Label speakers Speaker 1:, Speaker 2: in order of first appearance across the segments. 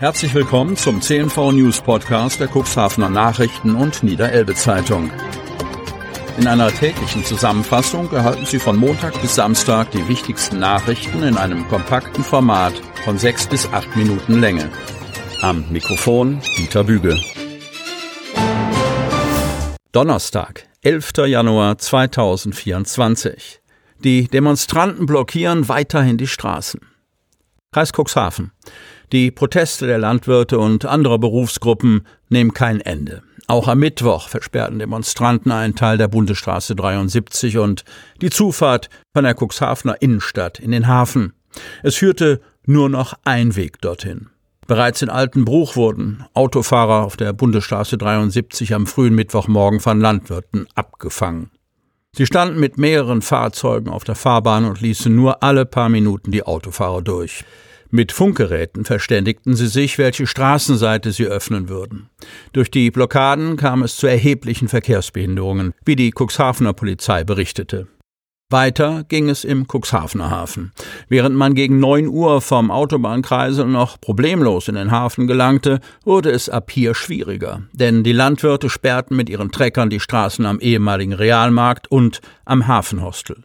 Speaker 1: Herzlich willkommen zum CNV News Podcast der Cuxhavener Nachrichten und Niederelbe Zeitung. In einer täglichen Zusammenfassung erhalten Sie von Montag bis Samstag die wichtigsten Nachrichten in einem kompakten Format von sechs bis acht Minuten Länge. Am Mikrofon Dieter Büge. Donnerstag, 11. Januar 2024. Die Demonstranten blockieren weiterhin die Straßen. Kreis Cuxhaven. Die Proteste der Landwirte und anderer Berufsgruppen nehmen kein Ende. Auch am Mittwoch versperrten Demonstranten einen Teil der Bundesstraße 73 und die Zufahrt von der Cuxhavener Innenstadt in den Hafen. Es führte nur noch ein Weg dorthin. Bereits in Altenbruch wurden Autofahrer auf der Bundesstraße 73 am frühen Mittwochmorgen von Landwirten abgefangen. Sie standen mit mehreren Fahrzeugen auf der Fahrbahn und ließen nur alle paar Minuten die Autofahrer durch. Mit Funkgeräten verständigten sie sich, welche Straßenseite sie öffnen würden. Durch die Blockaden kam es zu erheblichen Verkehrsbehinderungen, wie die Cuxhavener Polizei berichtete. Weiter ging es im Cuxhavener Hafen. Während man gegen neun Uhr vom Autobahnkreisel noch problemlos in den Hafen gelangte, wurde es ab hier schwieriger, denn die Landwirte sperrten mit ihren Treckern die Straßen am ehemaligen Realmarkt und am Hafenhostel.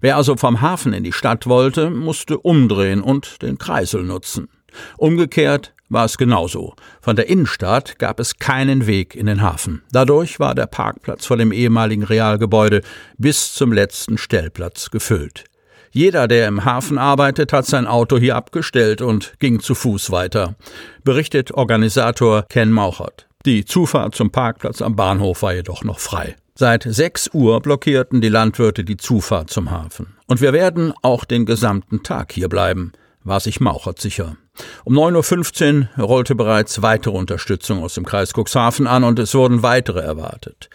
Speaker 1: Wer also vom Hafen in die Stadt wollte, musste umdrehen und den Kreisel nutzen. Umgekehrt war es genauso. Von der Innenstadt gab es keinen Weg in den Hafen. Dadurch war der Parkplatz vor dem ehemaligen Realgebäude bis zum letzten Stellplatz gefüllt. Jeder, der im Hafen arbeitet, hat sein Auto hier abgestellt und ging zu Fuß weiter, berichtet Organisator Ken Mauchert. Die Zufahrt zum Parkplatz am Bahnhof war jedoch noch frei. Seit 6 Uhr blockierten die Landwirte die Zufahrt zum Hafen. Und wir werden auch den gesamten Tag hier bleiben, war sich Mauchert sicher. Um 9.15 Uhr rollte bereits weitere Unterstützung aus dem Kreis Cuxhaven an und es wurden weitere erwartet.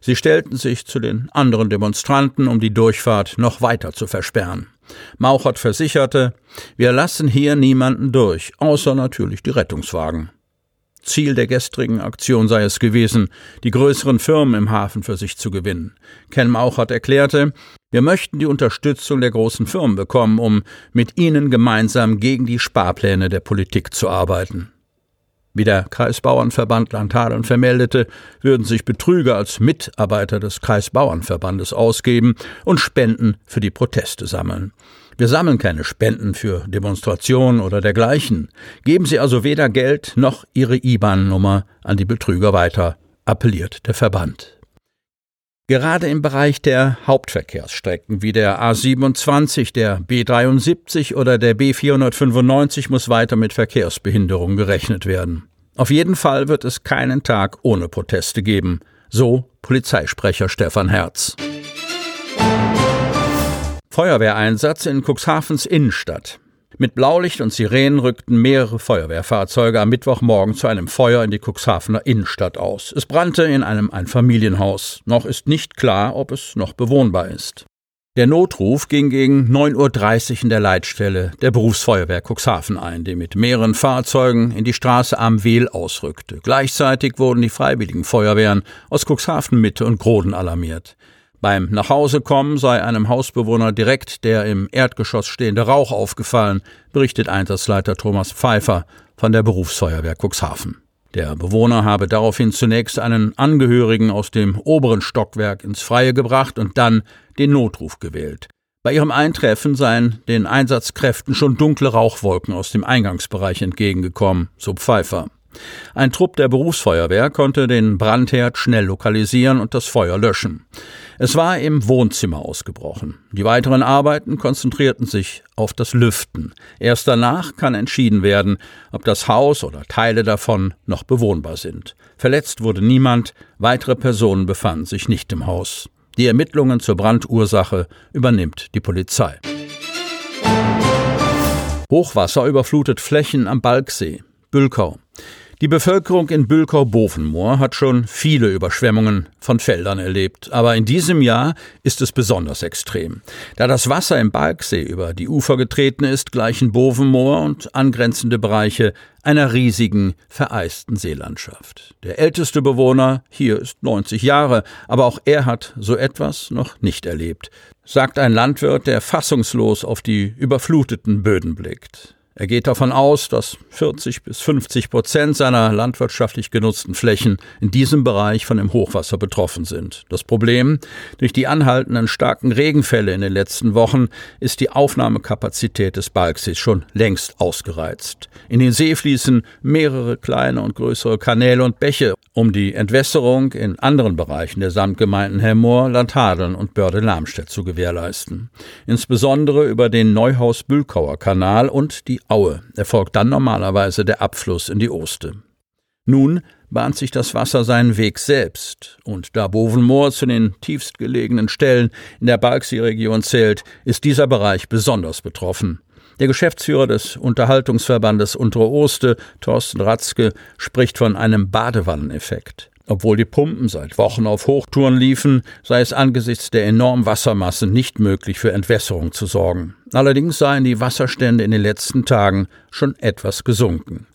Speaker 1: Sie stellten sich zu den anderen Demonstranten, um die Durchfahrt noch weiter zu versperren. Mauchert versicherte, wir lassen hier niemanden durch, außer natürlich die Rettungswagen. Ziel der gestrigen Aktion sei es gewesen, die größeren Firmen im Hafen für sich zu gewinnen. Ken Mauchert erklärte, wir möchten die Unterstützung der großen Firmen bekommen, um mit ihnen gemeinsam gegen die Sparpläne der Politik zu arbeiten. Wie der Kreisbauernverband Landhadeln vermeldete, würden sich Betrüger als Mitarbeiter des Kreisbauernverbandes ausgeben und Spenden für die Proteste sammeln. Wir sammeln keine Spenden für Demonstrationen oder dergleichen. Geben Sie also weder Geld noch Ihre IBAN-Nummer an die Betrüger weiter, appelliert der Verband. Gerade im Bereich der Hauptverkehrsstrecken wie der A27, der B73 oder der B495 muss weiter mit Verkehrsbehinderung gerechnet werden. Auf jeden Fall wird es keinen Tag ohne Proteste geben, so Polizeisprecher Stefan Herz. Feuerwehreinsatz in Cuxhavens Innenstadt. Mit Blaulicht und Sirenen rückten mehrere Feuerwehrfahrzeuge am Mittwochmorgen zu einem Feuer in die Cuxhavener Innenstadt aus. Es brannte in einem Einfamilienhaus. Noch ist nicht klar, ob es noch bewohnbar ist. Der Notruf ging gegen 9.30 Uhr in der Leitstelle der Berufsfeuerwehr Cuxhaven ein, die mit mehreren Fahrzeugen in die Straße am Wehl ausrückte. Gleichzeitig wurden die freiwilligen Feuerwehren aus Cuxhaven Mitte und Groden alarmiert. Beim Nachhausekommen sei einem Hausbewohner direkt der im Erdgeschoss stehende Rauch aufgefallen, berichtet Einsatzleiter Thomas Pfeiffer von der Berufsfeuerwehr Cuxhaven. Der Bewohner habe daraufhin zunächst einen Angehörigen aus dem oberen Stockwerk ins Freie gebracht und dann den Notruf gewählt. Bei ihrem Eintreffen seien den Einsatzkräften schon dunkle Rauchwolken aus dem Eingangsbereich entgegengekommen, so Pfeiffer. Ein Trupp der Berufsfeuerwehr konnte den Brandherd schnell lokalisieren und das Feuer löschen. Es war im Wohnzimmer ausgebrochen. Die weiteren Arbeiten konzentrierten sich auf das Lüften. Erst danach kann entschieden werden, ob das Haus oder Teile davon noch bewohnbar sind. Verletzt wurde niemand, weitere Personen befanden sich nicht im Haus. Die Ermittlungen zur Brandursache übernimmt die Polizei. Hochwasser überflutet Flächen am Balksee. Bülkau. Die Bevölkerung in Bülkau-Bovenmoor hat schon viele Überschwemmungen von Feldern erlebt, aber in diesem Jahr ist es besonders extrem. Da das Wasser im Balksee über die Ufer getreten ist, gleichen Bovenmoor und angrenzende Bereiche einer riesigen, vereisten Seelandschaft. Der älteste Bewohner hier ist 90 Jahre, aber auch er hat so etwas noch nicht erlebt, sagt ein Landwirt, der fassungslos auf die überfluteten Böden blickt. Er geht davon aus, dass 40 bis 50 Prozent seiner landwirtschaftlich genutzten Flächen in diesem Bereich von dem Hochwasser betroffen sind. Das Problem, durch die anhaltenden starken Regenfälle in den letzten Wochen ist die Aufnahmekapazität des Balksees schon längst ausgereizt. In den See fließen mehrere kleine und größere Kanäle und Bäche, um die Entwässerung in anderen Bereichen der Samtgemeinden Hemmoor, Landhadeln und Börde-Lamstedt zu gewährleisten. Insbesondere über den Neuhaus-Bülkauer Kanal und die Aue erfolgt dann normalerweise der Abfluss in die Oste. Nun bahnt sich das Wasser seinen Weg selbst, und da Bovenmoor zu den tiefst gelegenen Stellen in der Balksee-Region zählt, ist dieser Bereich besonders betroffen. Der Geschäftsführer des Unterhaltungsverbandes Untere Oste, Thorsten Ratzke, spricht von einem Badewanneneffekt. Obwohl die Pumpen seit Wochen auf Hochtouren liefen, sei es angesichts der enormen Wassermasse nicht möglich, für Entwässerung zu sorgen. Allerdings seien die Wasserstände in den letzten Tagen schon etwas gesunken.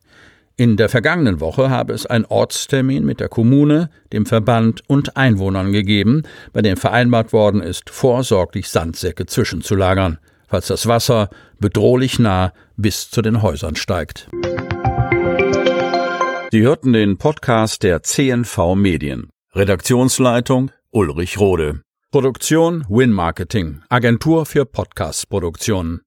Speaker 1: In der vergangenen Woche habe es einen Ortstermin mit der Kommune, dem Verband und Einwohnern gegeben, bei dem vereinbart worden ist, vorsorglich Sandsäcke zwischenzulagern, falls das Wasser bedrohlich nah bis zu den Häusern steigt. Sie hörten den Podcast der CNV Medien. Redaktionsleitung Ulrich Rode. Produktion Win Marketing, Agentur für Podcast-Produktionen.